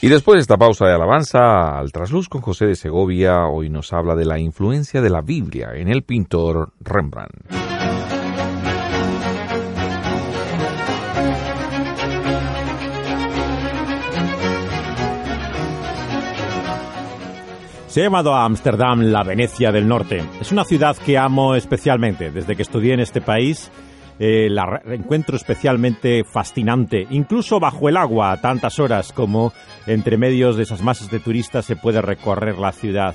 Y después de esta pausa de alabanza al trasluz con José de Segovia, hoy nos habla de la influencia de la Biblia en el pintor Rembrandt. Se ha llamado a Ámsterdam la Venecia del Norte. Es una ciudad que amo especialmente. Desde que estudié en este país, eh, la encuentro especialmente fascinante, incluso bajo el agua a tantas horas como entre medios de esas masas de turistas se puede recorrer la ciudad.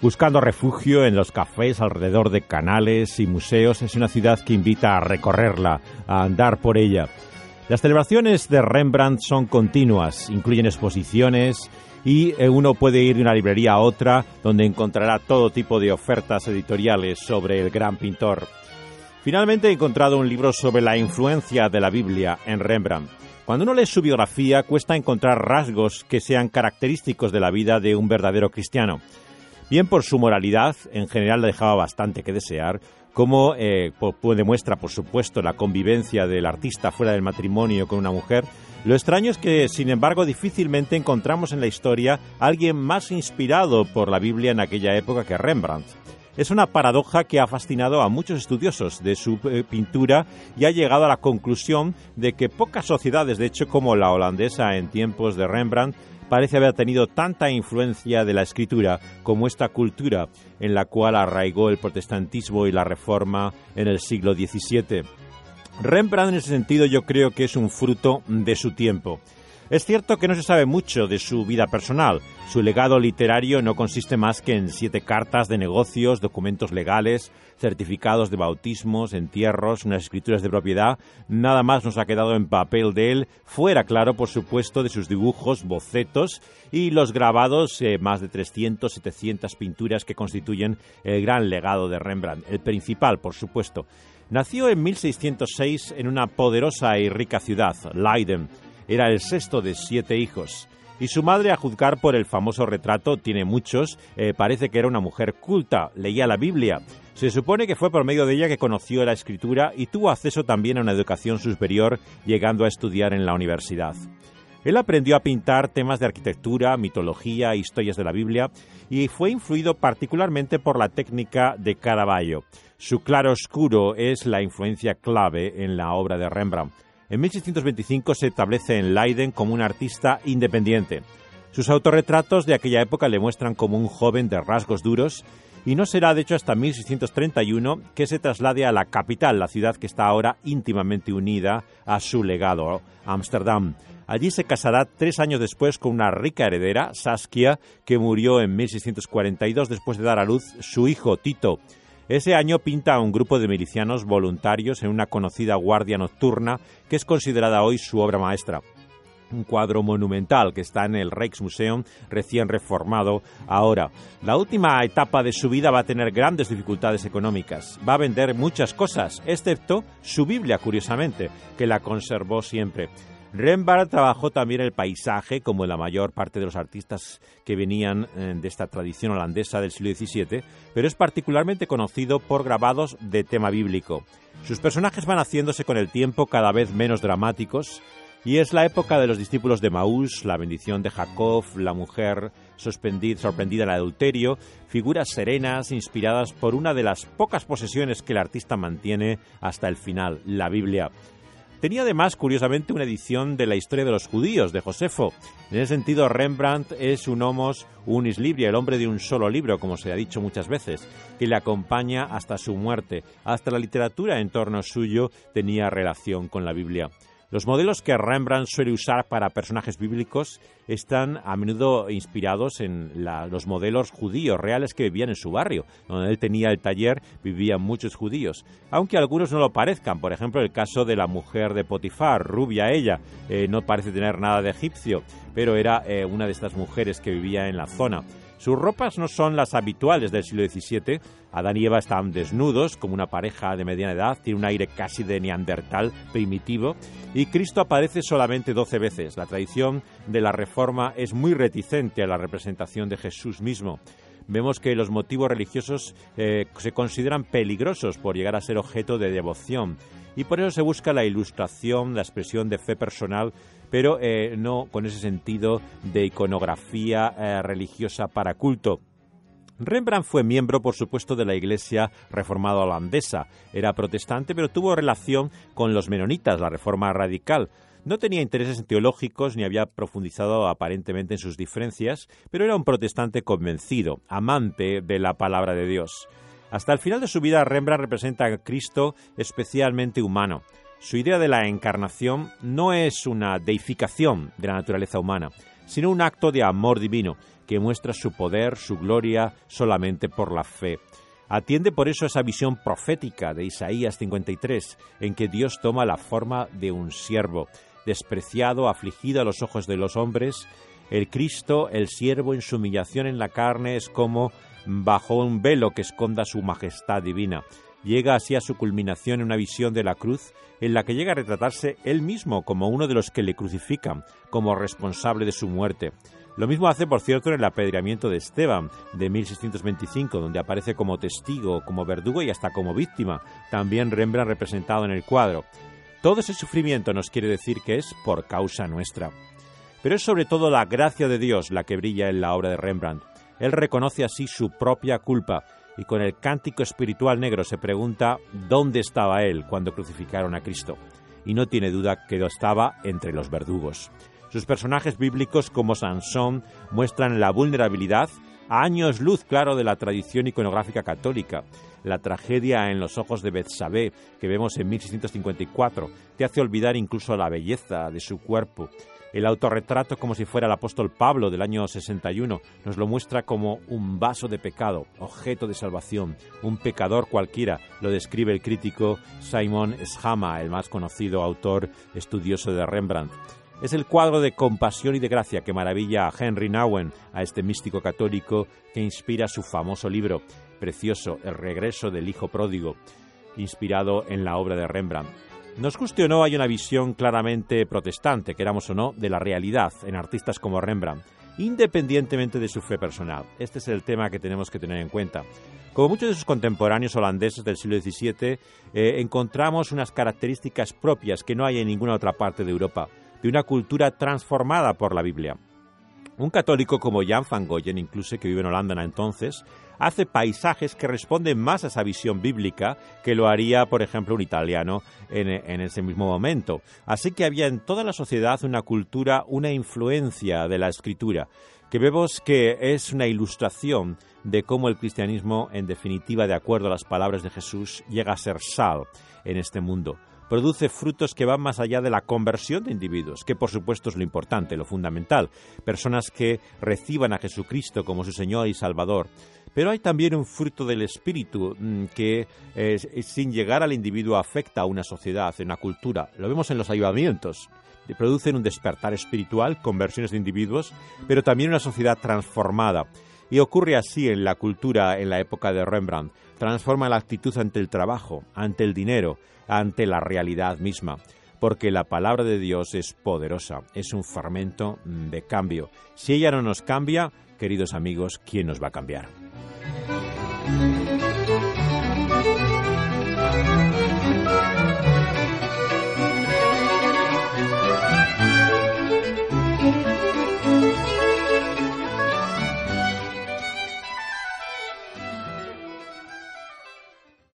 Buscando refugio en los cafés alrededor de canales y museos, es una ciudad que invita a recorrerla, a andar por ella. Las celebraciones de Rembrandt son continuas, incluyen exposiciones y eh, uno puede ir de una librería a otra donde encontrará todo tipo de ofertas editoriales sobre el gran pintor. Finalmente he encontrado un libro sobre la influencia de la Biblia en Rembrandt. Cuando uno lee su biografía cuesta encontrar rasgos que sean característicos de la vida de un verdadero cristiano. Bien por su moralidad, en general le dejaba bastante que desear, como eh, demuestra, por supuesto, la convivencia del artista fuera del matrimonio con una mujer, lo extraño es que, sin embargo, difícilmente encontramos en la historia alguien más inspirado por la Biblia en aquella época que Rembrandt. Es una paradoja que ha fascinado a muchos estudiosos de su eh, pintura y ha llegado a la conclusión de que pocas sociedades, de hecho como la holandesa en tiempos de Rembrandt, parece haber tenido tanta influencia de la escritura como esta cultura en la cual arraigó el protestantismo y la reforma en el siglo XVII. Rembrandt en ese sentido yo creo que es un fruto de su tiempo. Es cierto que no se sabe mucho de su vida personal. Su legado literario no consiste más que en siete cartas de negocios, documentos legales, certificados de bautismos, entierros, unas escrituras de propiedad. Nada más nos ha quedado en papel de él, fuera, claro, por supuesto, de sus dibujos, bocetos y los grabados, eh, más de 300, 700 pinturas que constituyen el gran legado de Rembrandt. El principal, por supuesto. Nació en 1606 en una poderosa y rica ciudad, Leiden era el sexto de siete hijos. Y su madre, a juzgar por el famoso retrato, tiene muchos, eh, parece que era una mujer culta, leía la Biblia. Se supone que fue por medio de ella que conoció la escritura y tuvo acceso también a una educación superior, llegando a estudiar en la universidad. Él aprendió a pintar temas de arquitectura, mitología, historias de la Biblia y fue influido particularmente por la técnica de Caravaggio. Su claro oscuro es la influencia clave en la obra de Rembrandt. En 1625 se establece en Leiden como un artista independiente. Sus autorretratos de aquella época le muestran como un joven de rasgos duros y no será de hecho hasta 1631 que se traslade a la capital, la ciudad que está ahora íntimamente unida a su legado, Ámsterdam. Allí se casará tres años después con una rica heredera, Saskia, que murió en 1642 después de dar a luz su hijo Tito. Ese año pinta a un grupo de milicianos voluntarios en una conocida guardia nocturna que es considerada hoy su obra maestra un cuadro monumental que está en el Rijksmuseum recién reformado ahora. La última etapa de su vida va a tener grandes dificultades económicas. Va a vender muchas cosas, excepto su Biblia, curiosamente, que la conservó siempre. Rembrandt trabajó también el paisaje, como la mayor parte de los artistas que venían eh, de esta tradición holandesa del siglo XVII, pero es particularmente conocido por grabados de tema bíblico. Sus personajes van haciéndose con el tiempo cada vez menos dramáticos, y es la época de los discípulos de Maús, la bendición de Jacob, la mujer sorprendida en el adulterio, figuras serenas inspiradas por una de las pocas posesiones que el artista mantiene hasta el final, la Biblia. Tenía además, curiosamente, una edición de la historia de los judíos de Josefo. En ese sentido, Rembrandt es un homos unis libria, el hombre de un solo libro, como se ha dicho muchas veces, que le acompaña hasta su muerte. Hasta la literatura en torno suyo tenía relación con la Biblia. Los modelos que Rembrandt suele usar para personajes bíblicos están a menudo inspirados en los modelos judíos reales que vivían en su barrio. Donde él tenía el taller vivían muchos judíos, aunque algunos no lo parezcan. Por ejemplo, el caso de la mujer de Potifar, rubia ella, eh, no parece tener nada de egipcio, pero era eh, una de estas mujeres que vivía en la zona. Sus ropas no son las habituales del siglo XVII. Adán y Eva están desnudos, como una pareja de mediana edad, tiene un aire casi de neandertal primitivo, y Cristo aparece solamente doce veces. La tradición de la Reforma es muy reticente a la representación de Jesús mismo vemos que los motivos religiosos eh, se consideran peligrosos por llegar a ser objeto de devoción y por eso se busca la ilustración, la expresión de fe personal pero eh, no con ese sentido de iconografía eh, religiosa para culto. Rembrandt fue miembro, por supuesto, de la Iglesia reformada holandesa. Era protestante, pero tuvo relación con los menonitas, la reforma radical. No tenía intereses teológicos ni había profundizado aparentemente en sus diferencias, pero era un protestante convencido, amante de la palabra de Dios. Hasta el final de su vida, Rembrandt representa a Cristo especialmente humano. Su idea de la encarnación no es una deificación de la naturaleza humana, sino un acto de amor divino que muestra su poder, su gloria, solamente por la fe. Atiende por eso esa visión profética de Isaías 53, en que Dios toma la forma de un siervo, despreciado, afligido a los ojos de los hombres. El Cristo, el siervo en su humillación en la carne, es como bajo un velo que esconda su majestad divina. Llega así a su culminación en una visión de la cruz en la que llega a retratarse él mismo como uno de los que le crucifican, como responsable de su muerte. Lo mismo hace, por cierto, en el apedreamiento de Esteban de 1625, donde aparece como testigo, como verdugo y hasta como víctima, también Rembrandt representado en el cuadro. Todo ese sufrimiento nos quiere decir que es por causa nuestra. Pero es sobre todo la gracia de Dios la que brilla en la obra de Rembrandt. Él reconoce así su propia culpa y con el cántico espiritual negro se pregunta dónde estaba él cuando crucificaron a Cristo. Y no tiene duda que estaba entre los verdugos. Sus personajes bíblicos como Sansón muestran la vulnerabilidad a años luz claro de la tradición iconográfica católica. La tragedia en los ojos de Betsabé, que vemos en 1654, te hace olvidar incluso la belleza de su cuerpo. El autorretrato, como si fuera el apóstol Pablo del año 61, nos lo muestra como un vaso de pecado, objeto de salvación, un pecador cualquiera, lo describe el crítico Simon Schama, el más conocido autor estudioso de Rembrandt. Es el cuadro de compasión y de gracia que maravilla a Henry Nouwen, a este místico católico que inspira su famoso libro, precioso, El regreso del Hijo Pródigo, inspirado en la obra de Rembrandt. Nos guste o no, hay una visión claramente protestante, queramos o no, de la realidad en artistas como Rembrandt, independientemente de su fe personal. Este es el tema que tenemos que tener en cuenta. Como muchos de sus contemporáneos holandeses del siglo XVII, eh, encontramos unas características propias que no hay en ninguna otra parte de Europa de una cultura transformada por la Biblia. Un católico como Jan van Goyen, incluso que vive en Holanda entonces, hace paisajes que responden más a esa visión bíblica que lo haría, por ejemplo, un italiano en, en, ese mismo momento. Así que había en toda la sociedad una cultura, una influencia de la escritura, que vemos que es una ilustración de cómo el cristianismo, en definitiva, de acuerdo a las palabras de Jesús, llega a ser sal en este mundo produce frutos que van más allá de la conversión de individuos, que por supuesto es lo importante, lo fundamental, personas que reciban a Jesucristo como su Señor y Salvador. Pero hay también un fruto del espíritu mm, que sin llegar al individuo afecta a una sociedad, a una cultura. Lo vemos en los ayudamientos. Producen un despertar espiritual, conversiones de individuos, pero también una sociedad transformada. Y ocurre así en la cultura en la época de Rembrandt. Transforma la actitud ante el trabajo, ante el dinero, ante la realidad misma. Porque la palabra de Dios es poderosa, es un fermento de cambio. Si ella no nos cambia, queridos amigos, ¿quién nos va a cambiar?